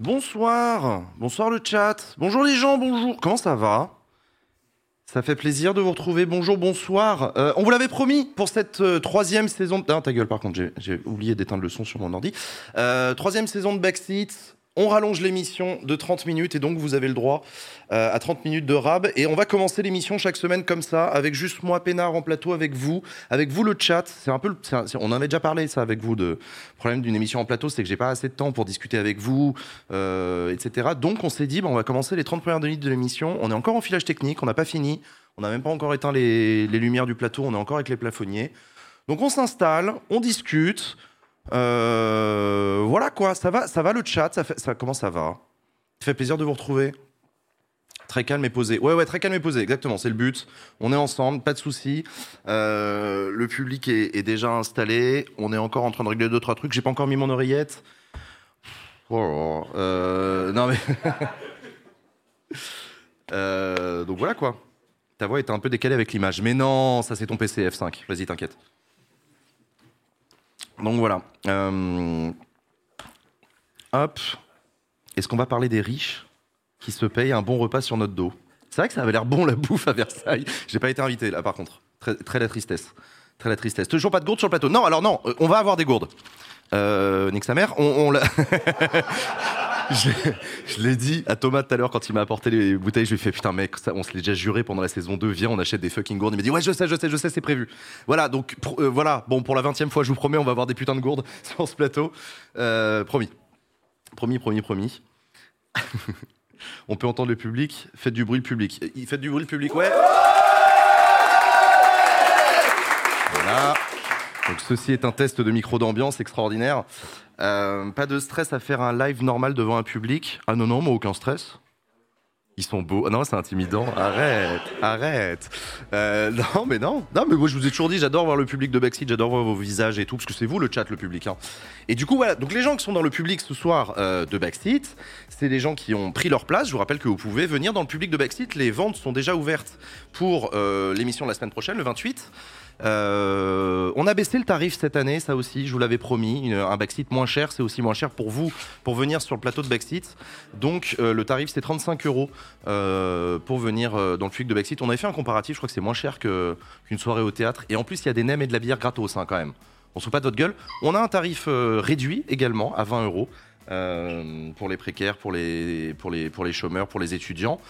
Bonsoir, bonsoir le chat. Bonjour les gens, bonjour. Comment ça va? Ça fait plaisir de vous retrouver. Bonjour, bonsoir. Euh, on vous l'avait promis pour cette euh, troisième saison. De... Ah, ta gueule, par contre, j'ai- oublié d'éteindre le son sur mon ordi. Euh, troisième saison de Backseat. On rallonge l'émission de 30 minutes et donc vous avez le droit euh, à 30 minutes de rab. Et on va commencer l'émission chaque semaine comme ça, avec juste moi, Pénard, en plateau, avec vous, avec vous le chat. C'est un peu, on en avait déjà parlé ça avec vous. De problème d'une émission en plateau, c'est que j'ai pas assez de temps pour discuter avec vous, euh, etc. Donc on s'est dit, bon, on va commencer les 30 premières minutes de l'émission. On est encore en filage technique, on n'a pas fini. On n'a même pas encore éteint les, les lumières du plateau, on est encore avec les plafonniers. Donc on s'installe, on discute. Euh, voilà quoi, ça va, ça va le chat, ça comment ça va? Ça fait plaisir de vous retrouver. Très calme et posé. Ouais, ouais, très calme et posé, exactement, c'est le but. On est ensemble, pas de soucis. Euh, le public est, déjà installé. On est encore en train de régler deux, trois trucs. J'ai pas encore mis mon oreillette. Oh là. Euh, non mais. Donc voilà quoi. Ta voix était un peu décalée avec l'image. Mais non, ça c'est ton PC F5. Vas-y, t'inquiète. Donc voilà. Euh, Hop. Est-ce qu'on va parler des riches qui se payent un bon repas sur notre dos? C'est vrai que ça avait l'air bon la bouffe à Versailles. J'ai pas été invité là par contre. Très, très la tristesse. Très la tristesse. Toujours pas de gourdes sur le plateau. Non, alors non, euh, on va avoir des gourdes. Euh, nique sa mère. On, on l'a- je l'ai dit à Thomas tout à l'heure quand il m'a apporté les bouteilles. Je lui ai fait putain mec, on se l'est déjà juré pendant la saison 2. Viens, on achète des fucking gourdes. Il m'a dit ouais, je sais, je sais, je sais, c'est prévu. Voilà, donc pour- euh, voilà. Bon, pour la 20 e fois, je vous promets, on va avoir des putains de gourdes sur ce plateau. Euh, promis. Promis, promis, promis. on peut entendre le public. Faites du bruit le public. Euh, Faites du bruit le public, ouais. Voilà. Donc ceci est un test de micro d'ambiance extraordinaire. Euh, pas de stress à faire un live normal devant un public. Ah non, non, moi aucun stress. Ils sont beaux. Ah non, c'est intimidant. Arrête, arrête. Euh, non, mais non. Non, mais moi je vous ai toujours dit, j'adore voir le public de Backseat, j'adore voir vos visages et tout, parce que c'est vous le chat, le public. hein. Et du coup, voilà. Donc les gens qui sont dans le public ce soir euh, de Backseat, c'est les gens qui ont pris leur place. Je vous rappelle que vous pouvez venir dans le public de Backseat. Les ventes sont déjà ouvertes pour l'émission de la semaine prochaine, le 28. Euh, on a baissé le tarif cette année, ça aussi, je vous l'avais promis. Un backseat moins cher, c'est aussi moins cher pour vous, pour venir sur le plateau de backseat. Donc euh, le tarif c'est 35 euros euh, pour venir dans le public de backseat. On avait fait un comparatif, je crois que c'est moins cher qu'une soirée au théâtre. Et en plus, il y a des nems et de la bière gratos hein, quand même. On se fout pas de votre gueule. On a un tarif réduit également à 20 euros. Euh, pour les précaires, pour les, pour, les, pour les chômeurs, pour les étudiants.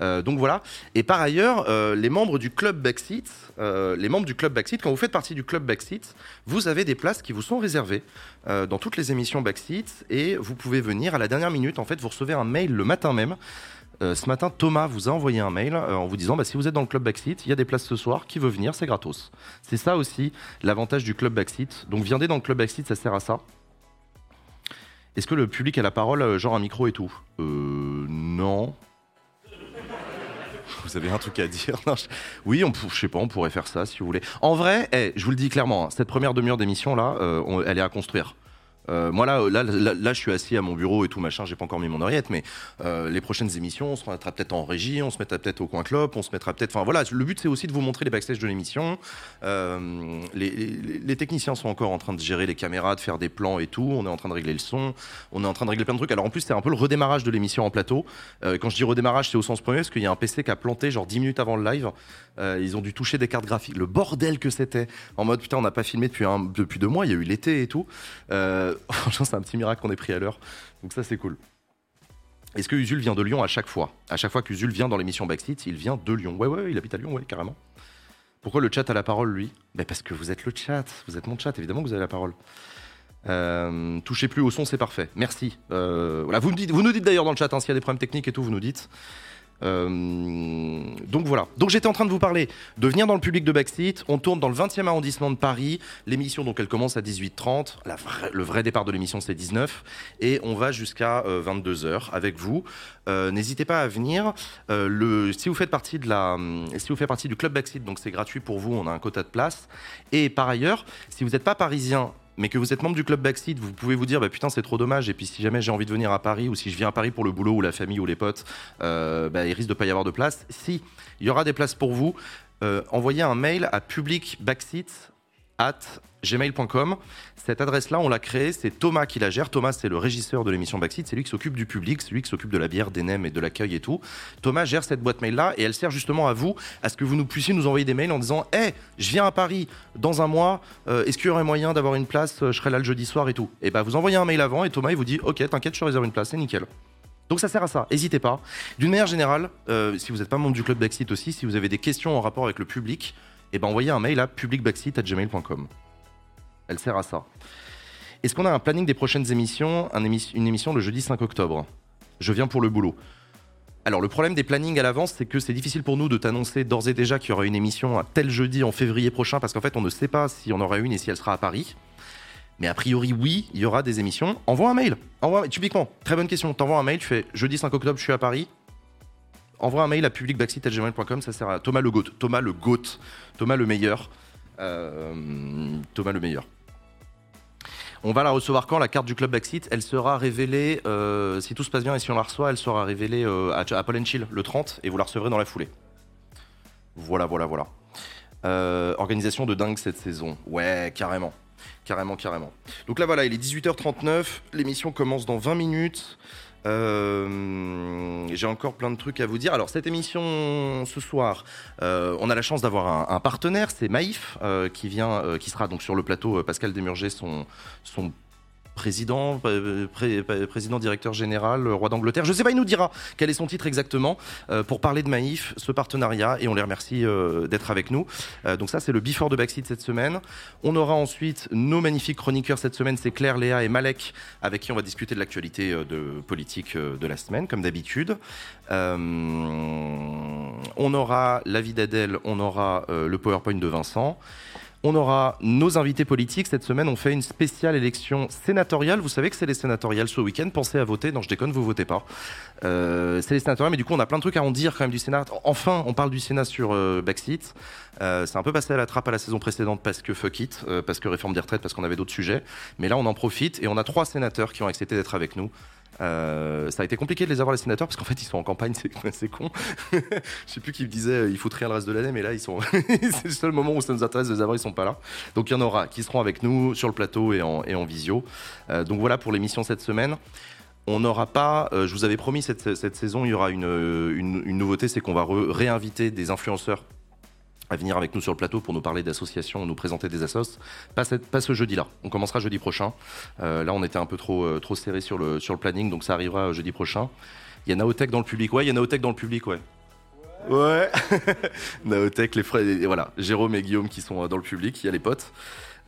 Euh, donc voilà. Et par ailleurs, euh, les membres du club Backseat, les membres du club Backseat, quand vous faites partie du club Backseat, vous avez des places qui vous sont réservées dans toutes les émissions Backseat et vous pouvez venir à la dernière minute. En fait, vous recevez un mail le matin même. Ce matin, Thomas vous a envoyé un mail en vous disant bah, si vous êtes dans le club Backseat, il y a des places ce soir. Qui veut venir C'est gratos. C'est ça aussi l'avantage du club Backseat. Donc viendez dans le club Backseat, ça sert à ça. Est-ce que le public a la parole, euh, genre un micro et tout? Euh, non. Vous avez un truc à dire? Je- Oui, on, je sais pas, on pourrait faire ça si vous voulez. En vrai, eh, je vous le dis clairement, hein, cette première demi-heure d'émission là, euh, on- elle est à construire. Euh, moi là, là, là, je suis assis à mon bureau et tout machin, j'ai pas encore mis mon oreillette, mais euh, les prochaines émissions, on se mettra peut-être en régie, on se mettra peut-être au coin clope, on se mettra peut-être. Enfin voilà, le but c'est aussi de vous montrer les backstage de l'émission. Euh, les, techniciens sont encore en train de gérer les caméras, de faire des plans et tout. On est en train de régler le son, on est en train de régler plein de trucs. Alors en plus, c'est un peu le redémarrage de l'émission en plateau. Quand je dis redémarrage, c'est au sens premier parce qu'il y a un PC qui a planté genre 10 minutes avant le live. Ils ont dû toucher des cartes graphiques. Le bordel que c'était. En mode putain, on n'a pas filmé depuis, depuis deux mois. Il y a eu l'été et tout. Franchement, c'est un petit miracle qu'on ait pris à l'heure. Donc ça, c'est cool. Est-ce que Usul vient de Lyon à chaque fois? À chaque fois qu'Usul vient dans l'émission Backseat, il vient de Lyon. Ouais, ouais, il habite à Lyon, ouais, carrément. Pourquoi le chat a la parole, lui? Ben Parce que vous êtes le chat. Vous êtes mon chat, évidemment que vous avez la parole. Euh, touchez plus au son, c'est parfait. Merci. Euh, vous nous dites d'ailleurs dans le chat hein, s'il y a des problèmes techniques et tout, vous nous dites. Euh, donc voilà. Donc j'étais en train de vous parler de venir dans le public de Backseat. On tourne dans le 20e arrondissement de Paris. L'émission donc elle commence à 18h30. La vraie- le vrai départ de l'émission c'est 19 et on va jusqu'à 22h avec vous. Euh, N'hésitez pas à venir. Euh, si vous faites partie de la, si vous faites partie du club Backseat, donc c'est gratuit pour vous. On a un quota de place. Et par ailleurs, si vous n'êtes pas parisien mais que vous êtes membre du club Backseat, vous pouvez vous dire bah putain c'est trop dommage. Et puis si jamais j'ai envie de venir à Paris ou si je viens à Paris pour le boulot ou la famille ou les potes, euh, bah, il risque de pas y avoir de place. Si il y aura des places pour vous, euh, envoyez un mail à publicbackseat at gmail.com. Cette adresse-là, on l'a créée, c'est Thomas qui la gère. Thomas, c'est le régisseur de l'émission Backseat, c'est lui qui s'occupe du public, c'est lui qui s'occupe de la bière, des nems et de l'accueil et tout. Thomas gère cette boîte mail-là et elle sert justement à vous, à ce que vous nous puissiez nous envoyer des mails en disant Hé, je viens à Paris dans un mois, euh, est-ce qu'il y aurait moyen d'avoir une place Je serai là le jeudi soir et tout? Et bah, vous envoyez un mail avant et Thomas, il vous dit Ok, t'inquiète, je te réserve une place, c'est nickel. Donc ça sert à ça, n'hésitez pas. D'une manière générale, euh, si vous n'êtes pas membre du club Backseat aussi, si vous avez des questions en rapport avec le public, et ben envoyez un mail à publicbackseat.gmail.com. Elle sert à ça. Est-ce qu'on a un planning des prochaines émissions Une émission le jeudi 5 octobre? Je viens pour le boulot. Alors le problème des plannings à l'avance, c'est que c'est difficile pour nous de t'annoncer d'ores et déjà qu'il y aura une émission à tel jeudi en février prochain, parce qu'en fait on ne sait pas si on aura une et si elle sera à Paris. Mais a priori, oui, il y aura des émissions. Envoie un mail. Envoie, typiquement, très bonne question. T'envoies un mail, tu fais jeudi 5 octobre, je suis à Paris. Envoie un mail à publicbackseat.gmail.com, ça sert à Thomas le GOAT. Thomas le GOAT. Thomas le meilleur. Euh, Thomas le meilleur. On va la recevoir quand La carte du club Backseat, elle sera révélée, euh, si tout se passe bien et si on la reçoit, elle sera révélée euh, à, Paul Chill le 30 et vous la recevrez dans la foulée. Voilà, voilà, voilà. organisation de dingue cette saison. Ouais, carrément. Carrément, carrément. Donc là, voilà, il est 18h39. L'émission commence dans 20 minutes. Euh, j'ai encore plein de trucs à vous dire. Alors cette émission ce soir, euh, on a la chance d'avoir un, partenaire, c'est Maïf, euh, qui vient, qui sera donc sur le plateau. Pascal Demurger, son, son président, euh, président directeur général, roi d'Angleterre. Je ne sais pas, il nous dira quel est son titre exactement euh, pour parler de Maïf, ce partenariat, et on les remercie euh, d'être avec nous. donc ça, c'est le before de Backseat cette semaine. On aura ensuite nos magnifiques chroniqueurs cette semaine, c'est Claire, Léa et Malek, avec qui on va discuter de l'actualité de politique de la semaine, comme d'habitude. on aura l'avis d'Adèle, on aura le PowerPoint de Vincent. On aura nos invités politiques. Cette semaine, on fait une spéciale élection sénatoriale. Vous savez que c'est les sénatoriales ce week-end. Pensez à voter. Non, je déconne, vous votez pas. Euh, c'est les sénatoriales, mais du coup, on a plein de trucs à en dire quand même du Sénat. Enfin, on parle du Sénat sur euh, Backseat. Euh, c'est un peu passé à la trappe à la saison précédente parce que fuck it, parce que réforme des retraites, parce qu'on avait d'autres sujets. Mais là, on en profite et on a trois sénateurs qui ont accepté d'être avec nous. Euh, ça a été compliqué de les avoir les sénateurs parce qu'en fait ils sont en campagne, c'est con. Je sais plus qui me disait euh, il faut rien le reste de l'année, mais là ils sont. c'est le seul moment où ça nous intéresse de les avoir, ils sont pas là. Donc il y en aura qui seront avec nous sur le plateau et en, visio. Euh, donc voilà pour l'émission cette semaine. On n'aura pas, je vous avais promis cette, saison, il y aura une, une nouveauté, c'est qu'on va réinviter des influenceurs à venir avec nous sur le plateau pour nous parler d'associations, nous présenter des assos. Pas, pas ce jeudi-là. On commencera jeudi prochain. Euh, là, on était un peu trop, euh, trop serré sur le, sur le planning, donc ça arrivera jeudi prochain. Il y a Naotech dans le public. Ouais, il y a Naotech dans le public, ouais. Ouais. Naotech, les frères, et voilà, Jérôme et Guillaume qui sont euh, dans le public. Il y a les potes.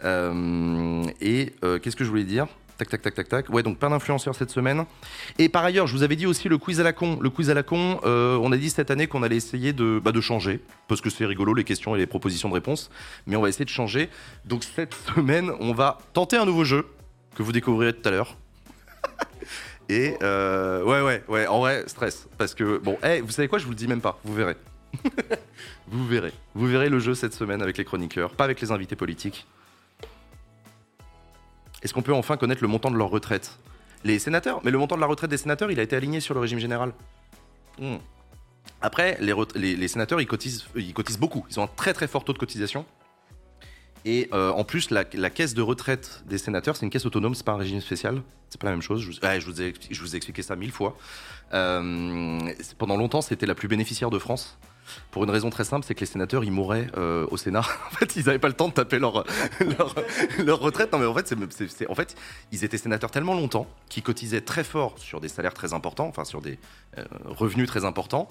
et qu'est-ce que je voulais dire? Tac, tac, tac, tac, tac. Ouais, donc plein d'influenceurs cette semaine. Et par ailleurs, je vous avais dit aussi le quiz à la con. Le quiz à la con, euh, on a dit cette année qu'on allait essayer de, bah, de changer, parce que c'est rigolo les questions et les propositions de réponse, mais on va essayer de changer. Donc cette semaine, on va tenter un nouveau jeu que vous découvrirez tout à l'heure. et euh, ouais, ouais, ouais, en vrai, stress. Parce que, bon, vous savez quoi, je vous le dis même pas, vous verrez. vous verrez. Vous verrez le jeu cette semaine avec les chroniqueurs, pas avec les invités politiques. Est-ce qu'on peut enfin connaître le montant de leur retraite? Les sénateurs Mais le montant de la retraite des sénateurs, il a été aligné sur le régime général. Hmm. Après, les, sénateurs, ils cotisent, beaucoup. Ils ont un très très fort taux de cotisation. Et euh, en plus, la, caisse de retraite des sénateurs, c'est une caisse autonome, c'est pas un régime spécial. C'est pas la même chose. Je vous, ai, je vous ai expliqué ça mille fois. Euh, pendant longtemps, c'était la plus bénéficiaire de France. Pour une raison très simple, c'est que les sénateurs, ils mouraient euh, au Sénat. en fait, ils n'avaient pas le temps de taper leur, leur, retraite. Non, mais en fait, c'est, en fait, ils étaient sénateurs tellement longtemps qu'ils cotisaient très fort sur des salaires très importants, enfin sur des euh, revenus très importants.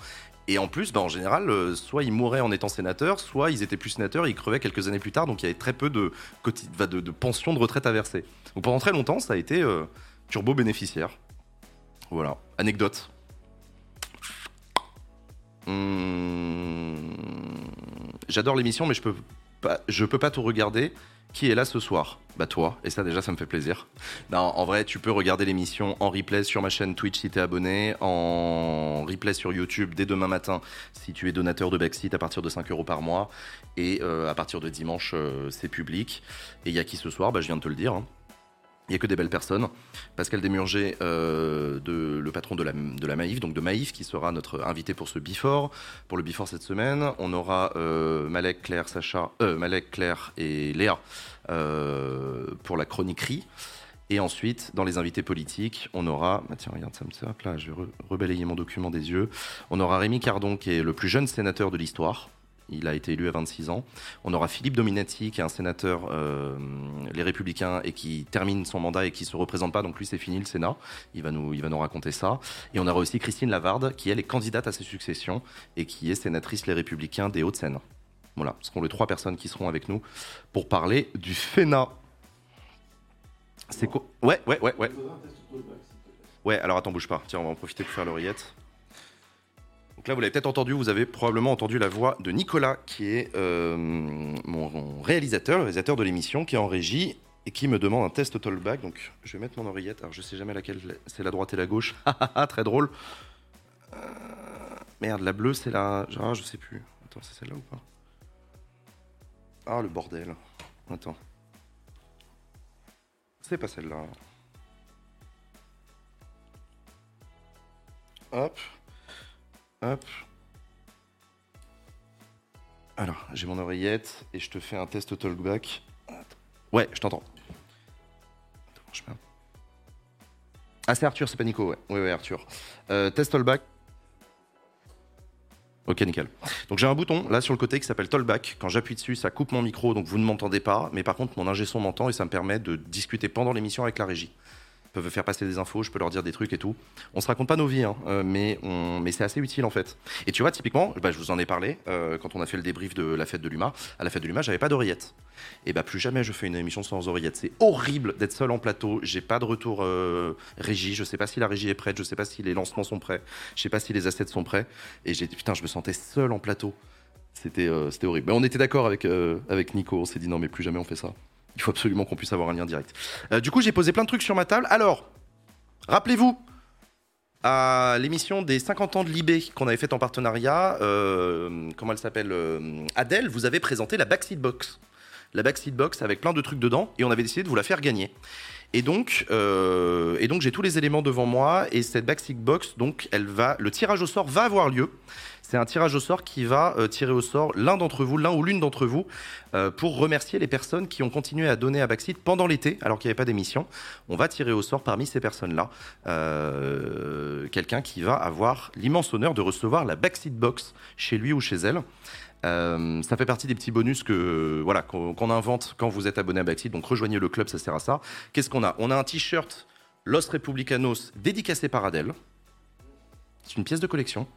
Et en plus, bah, en général, soit ils mouraient en étant sénateurs, soit ils étaient plus sénateurs et ils crevaient quelques années plus tard. Donc il y avait très peu de, de, de pensions de retraite à verser. Donc pendant très longtemps, ça a été turbo bénéficiaire. Voilà, anecdote. Hmm. J'adore l'émission, mais je peux pas, je peux pas tout regarder. Qui est là ce soir Bah toi, et ça déjà ça me fait plaisir. Non, en vrai, tu peux regarder l'émission en replay sur ma chaîne Twitch si t'es abonné, en replay sur YouTube dès demain matin si tu es donateur de Backseat à partir de 5 euros par mois, et euh, à partir de dimanche euh, c'est public. Et il y a qui ce soir? Bah je viens de te le dire. Hein. Il n'y a que des belles personnes. Pascal Desmurger, euh, le patron de la, Maïf, donc de Maïf, qui sera notre invité pour ce Before. Pour le Before cette semaine, on aura euh, Malek, Claire, Sacha, euh, Malek, Claire et Léa pour la chroniquerie. Et ensuite, dans les invités politiques, on aura. Ah, tiens, regarde, ça. Là, je vais re- mon document des yeux. On aura Rémi Cardon, qui est le plus jeune sénateur de l'histoire. Il a été élu à 26 ans. On aura Philippe Dominati, qui est un sénateur euh, Les Républicains et qui termine son mandat et qui se représente pas. Donc lui, c'est fini le Sénat. Il va nous, il va nous raconter ça. Et on aura aussi Christine Lavarde, qui elle est candidate à ses successions et qui est sénatrice Les Républicains des Hauts-de-Seine. Voilà, ce seront les trois personnes qui seront avec nous pour parler du FENA. C'est quoi? Ouais, ouais, ouais, ouais. Ouais, alors attends, bouge pas. Tiens, on va en profiter pour faire l'oreillette. Donc là, vous l'avez peut-être entendu, vous avez probablement entendu la voix de Nicolas, qui est euh, mon, réalisateur, le réalisateur de l'émission, qui est en régie et qui me demande un test Tollback. Donc, je vais mettre mon oreillette. Alors, je sais jamais laquelle c'est la droite et la gauche. Ah, Très drôle. Euh, merde, la bleue, c'est la. Ah, je sais plus. Attends, c'est celle-là ou pas? Ah, le bordel. Attends. C'est pas celle-là. Hop. Alors, j'ai mon oreillette et je te fais un test talkback. Ouais, je t'entends. Ah, c'est Arthur, c'est pas Nico, ouais. Ouais, ouais, Arthur. Euh, test talkback. Ok, nickel. Donc j'ai un bouton là sur le côté qui s'appelle Tollback. Quand j'appuie dessus, ça coupe mon micro, donc vous ne m'entendez pas. Mais par contre, mon ingé m'entend et ça me permet de discuter pendant l'émission avec la régie. Peuvent faire passer des infos, je peux leur dire des trucs et tout. On se raconte pas nos vies, hein, euh, mais, c'est assez utile en fait. Et tu vois, typiquement, bah, je vous en ai parlé euh, quand on a fait le débrief de la fête de l'UMA. À la fête de l'UMA, j'avais pas d'oreillette. Et bah plus jamais je fais une émission sans oreillette. C'est horrible d'être seul en plateau. J'ai pas de retour euh, régie. Je sais pas si la régie est prête. Je sais pas si les lancements sont prêts. Je sais pas si les assets sont prêts. Et putain, je me sentais seul en plateau. C'était horrible. Mais on était d'accord avec Nico. On s'est dit non, mais plus jamais on fait ça. Il faut absolument qu'on puisse avoir un lien direct. Euh, du coup, j'ai posé plein de trucs sur ma table. Alors, rappelez-vous, à l'émission des 50 ans de l'IB qu'on avait faite en partenariat, euh, comment elle s'appelle euh, Adèle, vous avez présenté la Backseat Box. La Backseat Box avec plein de trucs dedans et on avait décidé de vous la faire gagner. Et donc, et donc j'ai tous les éléments devant moi et cette Backseat Box, donc elle va, le tirage au sort va avoir lieu. C'est un tirage au sort qui va euh, tirer au sort l'un d'entre vous, l'un ou l'une d'entre vous, euh, pour remercier les personnes qui ont continué à donner à Backseat pendant l'été, alors qu'il n'y avait pas d'émission. On va tirer au sort parmi ces personnes-là euh, quelqu'un qui va avoir l'immense honneur de recevoir la Backseat Box chez lui ou chez elle. Ça fait partie des petits bonus que voilà qu'on qu'on invente quand vous êtes abonné à Backseat. Donc rejoignez le club, ça sert à ça. Qu'est-ce qu'on a? On a un t-shirt Los Republicanos dédicacé par Adèle. C'est une pièce de collection.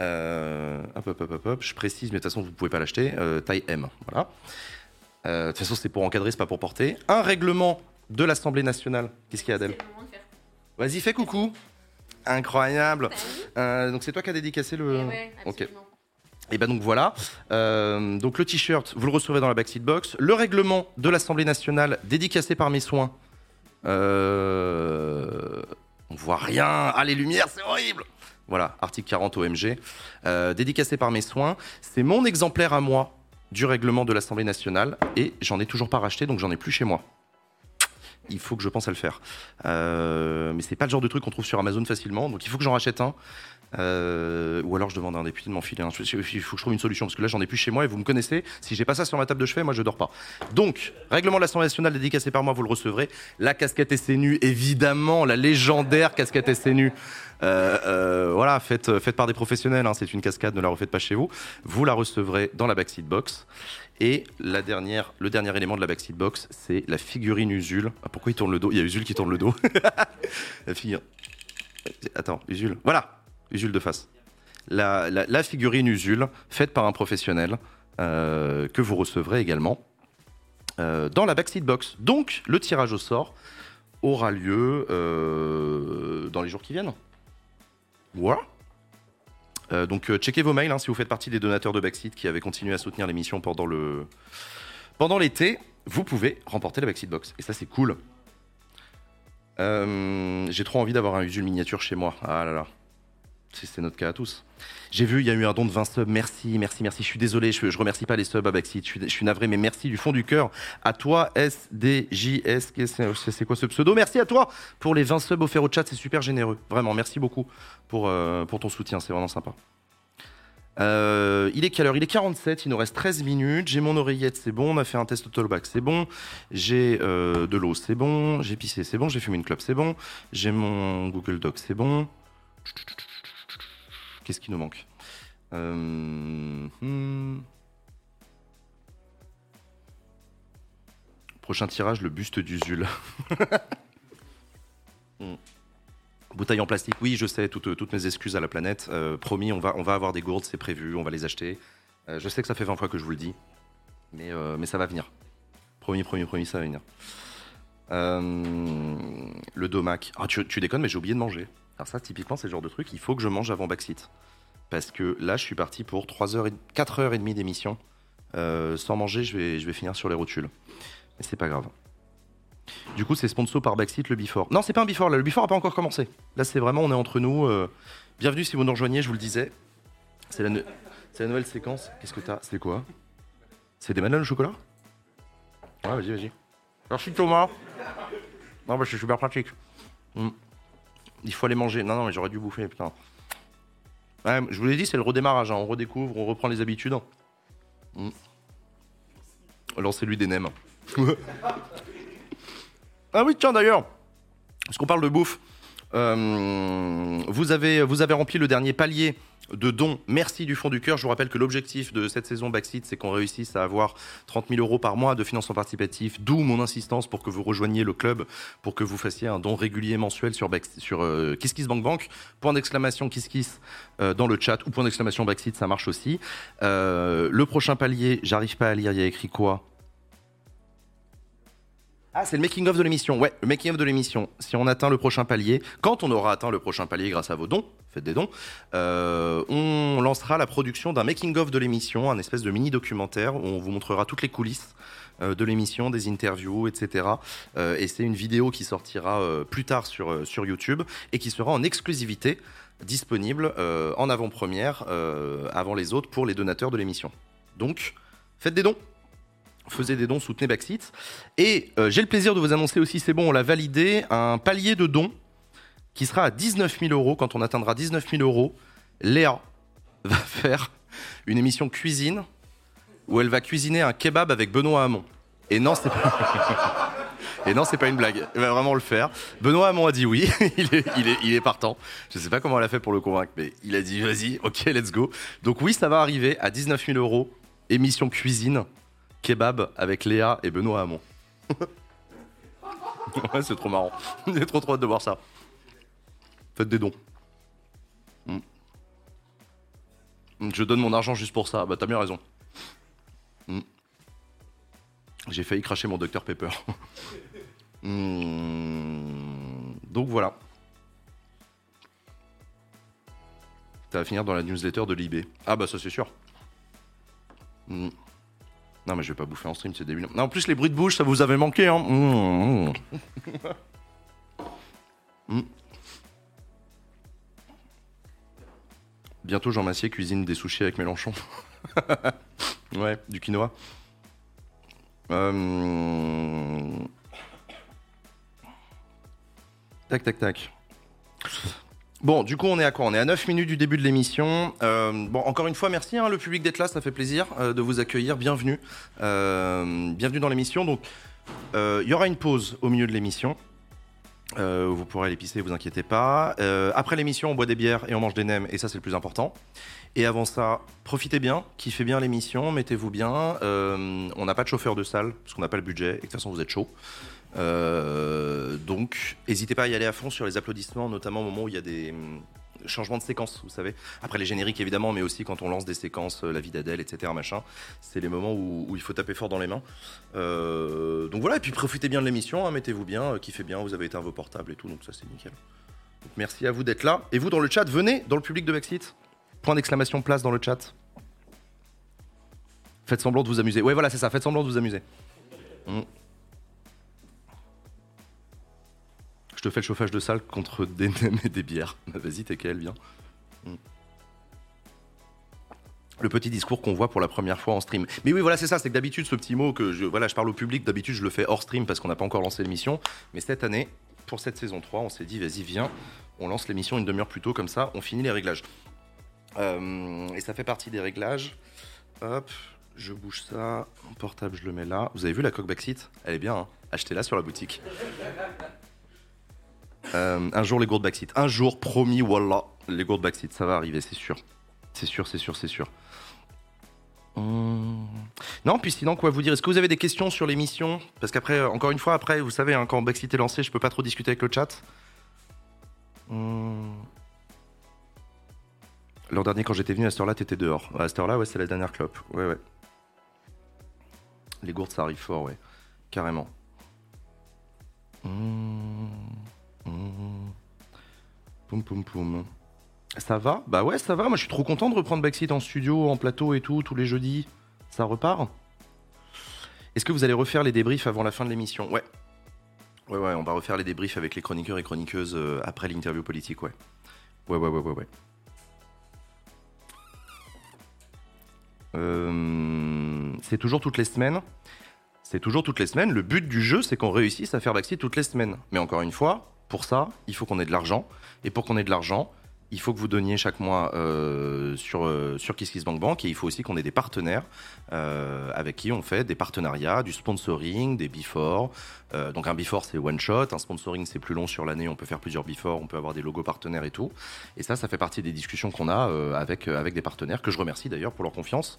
Euh, hop, hop, hop, hop, hop. Je précise, mais de toute façon, vous ne pouvez pas l'acheter. Euh, taille M. Voilà. Euh, de toute façon, c'est pour encadrer, c'est pas pour porter. Un règlement de l'Assemblée nationale. Qu'est-ce qu'il y a, Adèle. Vas-y, fais coucou. Incroyable. Bah. Euh, donc, c'est toi qui as dédicacé le. Eh ouais, ok. Et ben donc voilà. Euh, donc le t-shirt, vous le recevrez dans la backseat box. Le règlement de l'Assemblée nationale, dédicacé par mes soins. Euh, on voit rien. Ah les lumières, c'est horrible. Voilà, article 40 OMG, euh, dédicacé par mes soins. C'est mon exemplaire à moi du règlement de l'Assemblée nationale et j'en ai toujours pas racheté, donc j'en ai plus chez moi. Il faut que je pense à le faire. Euh, mais c'est pas le genre de truc qu'on trouve sur Amazon facilement, donc il faut que j'en rachète un. Euh, ou alors je demande à un député de m'enfiler un. Il faut que je trouve une solution parce que là j'en ai plus chez moi et vous me connaissez. Si j'ai pas ça sur ma table de chevet, moi je dors pas. Donc, règlement de l'Assemblée nationale dédicacé par moi, vous le recevrez. La casquette SNU, évidemment, la légendaire casquette SNU. Euh, euh, voilà, faite, faite par des professionnels, hein, c'est une cascade, ne la refaites pas chez vous. Vous la recevrez dans la backseat box. Et la dernière, le dernier élément de la backseat box, c'est la figurine Usul. Ah, pourquoi il tourne le dos? Il y a Usul qui tourne le dos. la figure. Attends, Usul. Voilà, Usul de face. La, la- figurine Usul, faite par un professionnel, euh, que vous recevrez également euh, dans la backseat box. Donc, le tirage au sort aura lieu euh, dans les jours qui viennent. Voilà. Donc, checkez vos mails hein, si vous faites partie des donateurs de Backseat qui avaient continué à soutenir l'émission pendant le pendant l'été. Vous pouvez remporter la Backseat Box. Et ça, c'est cool. J'ai trop envie d'avoir un Usul miniature chez moi. Ah là là. C'est c'est notre cas à tous. J'ai vu, il y a eu un don de 20 subs. Merci, merci, merci. Je suis désolé, je, je remercie pas les subs à Backseat. Je suis, navré, mais merci du fond du cœur à toi, SDJS. C'est quoi ce pseudo? Merci à toi pour les 20 subs offerts au chat. C'est super généreux. Vraiment, merci beaucoup pour, euh, pour ton soutien. C'est vraiment sympa. Euh, il est quelle heure? Il est 47, il nous reste 13 minutes. J'ai mon oreillette, c'est bon. On a fait un test autobac, c'est bon. J'ai euh, de l'eau, c'est bon. J'ai pissé, c'est bon. J'ai fumé une clope, c'est bon. J'ai mon Google Doc, c'est bon. Qu'est-ce qui nous manque Euh, hmm. Prochain tirage, le buste d'Usul. Hmm. Bouteille en plastique, oui, je sais, toutes, mes excuses à la planète. Euh, promis, on va, avoir des gourdes, c'est prévu, on va les acheter. Euh, je sais que ça fait 20 fois que je vous le dis, mais, mais ça va venir. Promis, promis, promis, ça va venir. Euh, le domac. Ah, tu, déconnes, mais j'ai oublié de manger. Alors ça, typiquement, c'est le genre de truc, il faut que je mange avant Backseat. Parce que là, je suis parti pour 3 heures et, 4h30 d'émission. Euh, sans manger, je vais, je vais finir sur les rotules. Mais c'est pas grave. Du coup, c'est sponsor par Backseat, le Before. Non, c'est pas un Before, là, le Before a pas encore commencé. Là, c'est vraiment, on est entre nous. euh, Bienvenue si vous nous rejoignez, je vous le disais. C'est la, ne- c'est la nouvelle séquence. Qu'est-ce que t'as? C'est quoi? C'est des madeleines au chocolat? Ouais, vas-y, vas-y. Merci Thomas. Non, bah, c'est super pratique. Mm. Il faut aller manger. Non, non, mais j'aurais dû bouffer, putain. Ouais, je vous l'ai dit, c'est le redémarrage. hein. On redécouvre, on reprend les habitudes. Mm. Lancez-lui des nems. ah oui, tiens, d'ailleurs, parce qu'on parle de bouffe, euh, vous, avez, vous avez rempli le dernier palier de dons. Merci du fond du cœur. Je vous rappelle que l'objectif de cette saison Backseat, c'est qu'on réussisse à avoir 30 000 euros par mois de financement participatif, d'où mon insistance pour que vous rejoigniez le club, pour que vous fassiez un don régulier mensuel sur, Back- euh, KissKissBankBank. Point d'exclamation KissKiss euh, dans le chat ou point d'exclamation Backseat, ça marche aussi. Le prochain palier, j'arrive pas à lire, il y a écrit quoi? Ah, c'est le making of de l'émission. Ouais, le making of de l'émission. Si on atteint le prochain palier, quand on aura atteint le prochain palier grâce à vos dons, faites des dons, euh, on lancera la production d'un making of de l'émission, un espèce de mini documentaire où on vous montrera toutes les coulisses euh, de l'émission, des interviews, etc. Euh, et c'est une vidéo qui sortira plus tard sur, YouTube et qui sera en exclusivité disponible en avant-première avant les autres pour les donateurs de l'émission. Donc, faites des dons faisait des dons, soutenez Backseat. Et euh, j'ai le plaisir de vous annoncer aussi, c'est bon, on l'a validé, un palier de dons qui sera à 19 000 euros. Quand on atteindra 19 000 euros, Léa va faire une émission cuisine où elle va cuisiner un kebab avec Benoît Hamon. Et non, c'est pas... Et non, c'est pas une blague. Elle va vraiment le faire. Benoît Hamon a dit oui. il, est, il, est, il est partant. Je sais pas comment elle a fait pour le convaincre, mais il a dit vas-y, ok, let's go. Donc oui, ça va arriver à 19 000 euros. Émission cuisine kebab avec Léa et Benoît Hamon. c'est trop marrant. J'ai trop trop hâte de voir ça. Faites des dons. Mm. Je donne mon argent juste pour ça. Bah t'as bien raison. Mm. J'ai failli cracher mon Dr Pepper. Mm. Donc voilà. Ça va finir dans la newsletter de l'IB. Ah bah ça c'est sûr. Non, mais je vais pas bouffer en stream, c'est débile. Non, en plus, les bruits de bouche, ça vous avait manqué, hein. Mmh, mmh. Mmh. Bientôt, Jean Massier cuisine des sushis avec Mélenchon. ouais, du quinoa. Euh... Tac, tac, tac. Bon, du coup, on est à quoi? On est à 9 minutes du début de l'émission. Euh, bon, encore une fois, merci hein, le public d'être là, ça fait plaisir euh, de vous accueillir. Bienvenue, Euh, bienvenue dans l'émission. Donc, il y aura une pause au milieu de l'émission. Vous pourrez aller pisser, vous inquiétez pas. Après l'émission, on boit des bières et on mange des nems, et ça, c'est le plus important. Et avant ça, profitez bien, kiffez bien l'émission, mettez-vous bien. On n'a pas de chauffeur de salle, parce qu'on n'a pas le budget, et de toute façon, vous êtes chaud. Euh, donc, n'hésitez pas à y aller à fond sur les applaudissements, notamment au moment où il y a des hum, changements de séquence, vous savez. Après les génériques, évidemment, mais aussi quand on lance des séquences, euh, la vie d'Adèle, etc., machin. C'est les moments où, il faut taper fort dans les mains. Euh, donc voilà, et puis profitez bien de l'émission, hein, mettez-vous bien, kiffez bien, vous avez éteint vos portables et tout, donc ça c'est nickel. Merci à vous d'être là. Et vous, dans le chat, venez dans le public de Backseat. Point d'exclamation place dans le chat. Faites semblant de vous amuser. Ouais, voilà, c'est ça, faites semblant de vous amuser. Mm. Te fais le chauffage de salle contre des nems et des bières. Bah, Vas-y, t'es quel, viens. Mm. le petit discours qu'on voit pour la première fois en stream. Mais oui, voilà, c'est ça, c'est que d'habitude, ce petit mot que je, voilà, je parle au public, d'habitude, je le fais hors stream parce qu'on n'a pas encore lancé l'émission. Mais cette année, pour cette saison 3, on s'est dit, vas-y, viens, on lance l'émission une demi-heure plus tôt, comme ça, on finit les réglages. Euh, et ça fait partie des réglages. Hop, je bouge ça, mon portable, je le mets là. Vous avez vu la coque backseat Elle est bien, hein achetez-la sur la boutique. Euh, un jour, les gourdes backseat. Un jour, promis, voilà, les gourdes backseat, ça va arriver, c'est sûr. C'est sûr, c'est sûr, c'est sûr. Hum. Non, puis sinon, quoi vous dire? Est-ce que vous avez des questions sur l'émission? Parce qu'après, encore une fois, après, vous savez, hein, quand Backseat est lancé, je peux pas trop discuter avec le chat. Hum. L'an dernier, quand j'étais venu à cette heure-là, t'étais dehors. À cette heure-là, ouais, c'est la dernière clope. Ouais, ouais. Les gourdes, ça arrive fort, ouais. Carrément. Hum. Poum, poum, poum. Ça va Bah ouais, ça va. Moi, je suis trop content de reprendre Backseat en studio, en plateau et tout, tous les jeudis. Ça repart. Est-ce que vous allez refaire les débriefs avant la fin de l'émission? Ouais. Ouais, ouais, on va refaire les débriefs avec les chroniqueurs et chroniqueuses euh, après l'interview politique, ouais. Ouais, ouais, ouais, ouais, ouais. Euh, c'est toujours toutes les semaines. C'est toujours toutes les semaines. Le but du jeu, c'est qu'on réussisse à faire Backseat toutes les semaines. Mais encore une fois, pour ça, il faut qu'on ait de l'argent. Et pour qu'on ait de l'argent, il faut que vous donniez chaque mois euh, sur, euh, sur KissKissBankBank et il faut aussi qu'on ait des partenaires euh, avec qui on fait des partenariats, du sponsoring, des before. donc un before c'est one shot, un sponsoring c'est plus long sur l'année, on peut faire plusieurs before, on peut avoir des logos partenaires et tout. Et ça, ça fait partie des discussions qu'on a avec, avec des partenaires que je remercie d'ailleurs pour leur confiance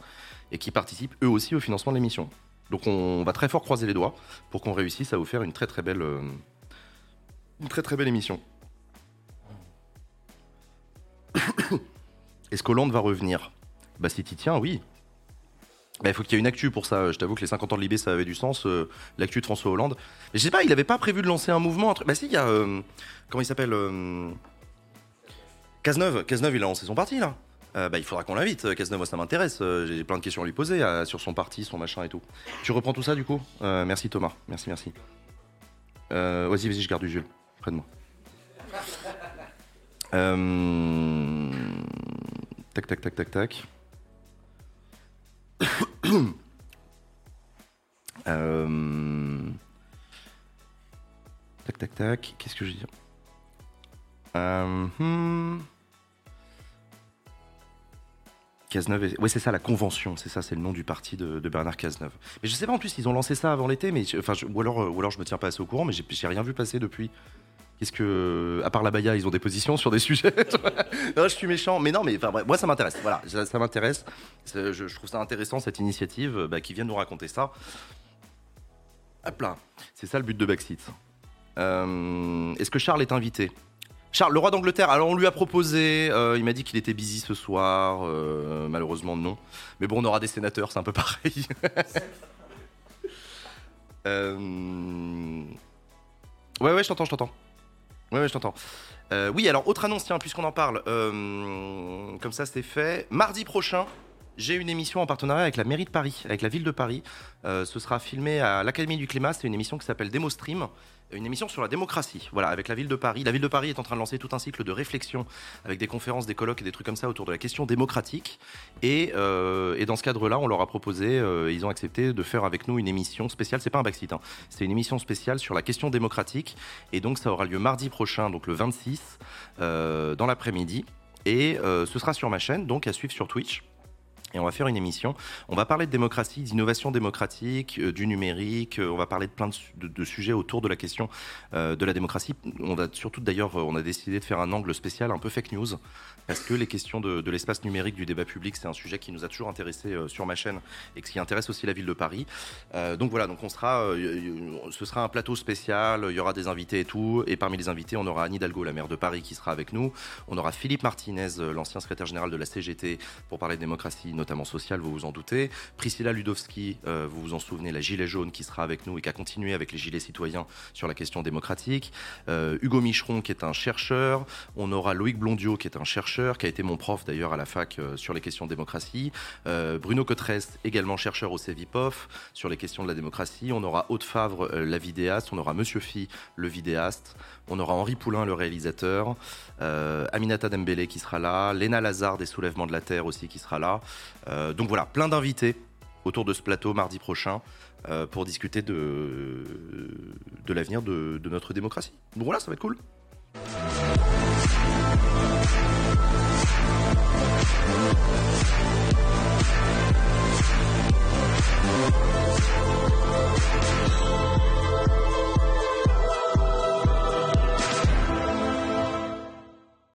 et qui participent eux aussi au financement de l'émission. Donc on va très fort croiser les doigts pour qu'on réussisse à vous faire une très très belle, une très très belle émission. Est-ce qu'Hollande va revenir? Bah si t'y tiens, oui. Bah, il faut qu'il y ait une actu pour ça. Je t'avoue que les 50 ans de Libé, ça avait du sens. Euh, l'actu de François Hollande. Mais je sais pas, il avait pas prévu de lancer un mouvement. Entre... Bah si, il y a... Euh, comment il s'appelle euh... Cazeneuve. Cazeneuve, il a lancé son parti, là. Euh, bah, il faudra qu'on l'invite. Cazeneuve, ça m'intéresse. J'ai plein de questions à lui poser sur son parti, son machin et tout. Tu reprends tout ça, du coup? Merci, Thomas. Merci, merci. vas-y, vas-y, je garde du Jules. De moi. Euh, tac, tac, tac, tac, tac. Euh, tac, tac, tac. Qu'est-ce que je dis euh... Hmm. Cazeneuve. Oui, c'est ça, la convention. C'est ça, c'est le nom du parti de, Bernard Cazeneuve. Mais je sais pas en plus, ils ont lancé ça avant l'été, mais enfin, ou alors, ou alors je me tiens pas assez au courant, mais j'ai rien vu passer depuis. Qu'est-ce que, à part la Baïa, ils ont des positions sur des sujets Non, je suis méchant, mais non, mais enfin, moi ça m'intéresse. Voilà, ça, m'intéresse. Je, trouve ça intéressant cette initiative bah, qui vient nous raconter ça. Hop là, c'est ça le but de Backseat. Euh, est-ce que Charles est invité? Charles, le roi d'Angleterre, alors on lui a proposé, euh, il m'a dit qu'il était busy ce soir, euh, malheureusement non. Mais bon, on aura des sénateurs, c'est un peu pareil. Ouais, ouais, je t'entends, je t'entends. Ouais, je t'entends. Euh, oui, alors, autre annonce, tiens, puisqu'on en parle, euh, comme ça c'est fait. Mardi prochain, j'ai une émission en partenariat avec la mairie de Paris, avec la ville de Paris. Euh, ce sera filmé à l'Académie du Climat. C'est une émission qui s'appelle Demo Stream une émission sur la démocratie, voilà, avec la ville de Paris. La ville de Paris est en train de lancer tout un cycle de réflexion avec des conférences, des colloques et des trucs comme ça autour de la question démocratique. Et, euh, dans ce cadre-là, on leur a proposé, euh, ils ont accepté de faire avec nous une émission spéciale. C'est pas un backseat, hein, c'est une émission spéciale sur la question démocratique. Et donc, ça aura lieu mardi prochain, donc le 26, euh, dans l'après-midi. Et ce sera sur ma chaîne, donc à suivre sur Twitch et on va faire une émission. On va parler de démocratie, d'innovation démocratique, euh, du numérique. Euh, on va parler de plein de, sujets autour de la question euh, de la démocratie. On va surtout d'ailleurs, on a décidé de faire un angle spécial, un peu fake news, parce que les questions de, l'espace numérique, du débat public, c'est un sujet qui nous a toujours intéressé sur ma chaîne et qui intéresse aussi la ville de Paris. donc voilà, donc on sera, ce sera un plateau spécial. Il y aura des invités et tout. Et parmi les invités, on aura Anne Hidalgo, la maire de Paris, qui sera avec nous. On aura Philippe Martinez, l'ancien secrétaire général de la CGT, pour parler de démocratie sociale, vous vous en doutez. Priscilla Ludowski, euh, vous vous en souvenez, la gilet jaune qui sera avec nous et qui a continué avec les gilets citoyens sur la question démocratique. Euh, Hugo Micheron qui est un chercheur. On aura Loïc Blondiot qui est un chercheur, qui a été mon prof d'ailleurs à la fac euh, sur les questions démocratie. Bruno Cotresse, également chercheur au CEVIPOF sur les questions de la démocratie. On aura Haute Favre, la vidéaste. On aura Monsieur Phi, le vidéaste. On aura Henri Poulain, le réalisateur, euh, Aminata Dembélé qui sera là, Léna Lazare des Soulèvements de la Terre aussi qui sera là. Euh, donc voilà, plein d'invités autour de ce plateau mardi prochain euh, pour discuter de, l'avenir de, de notre démocratie. Donc voilà, ça va être cool.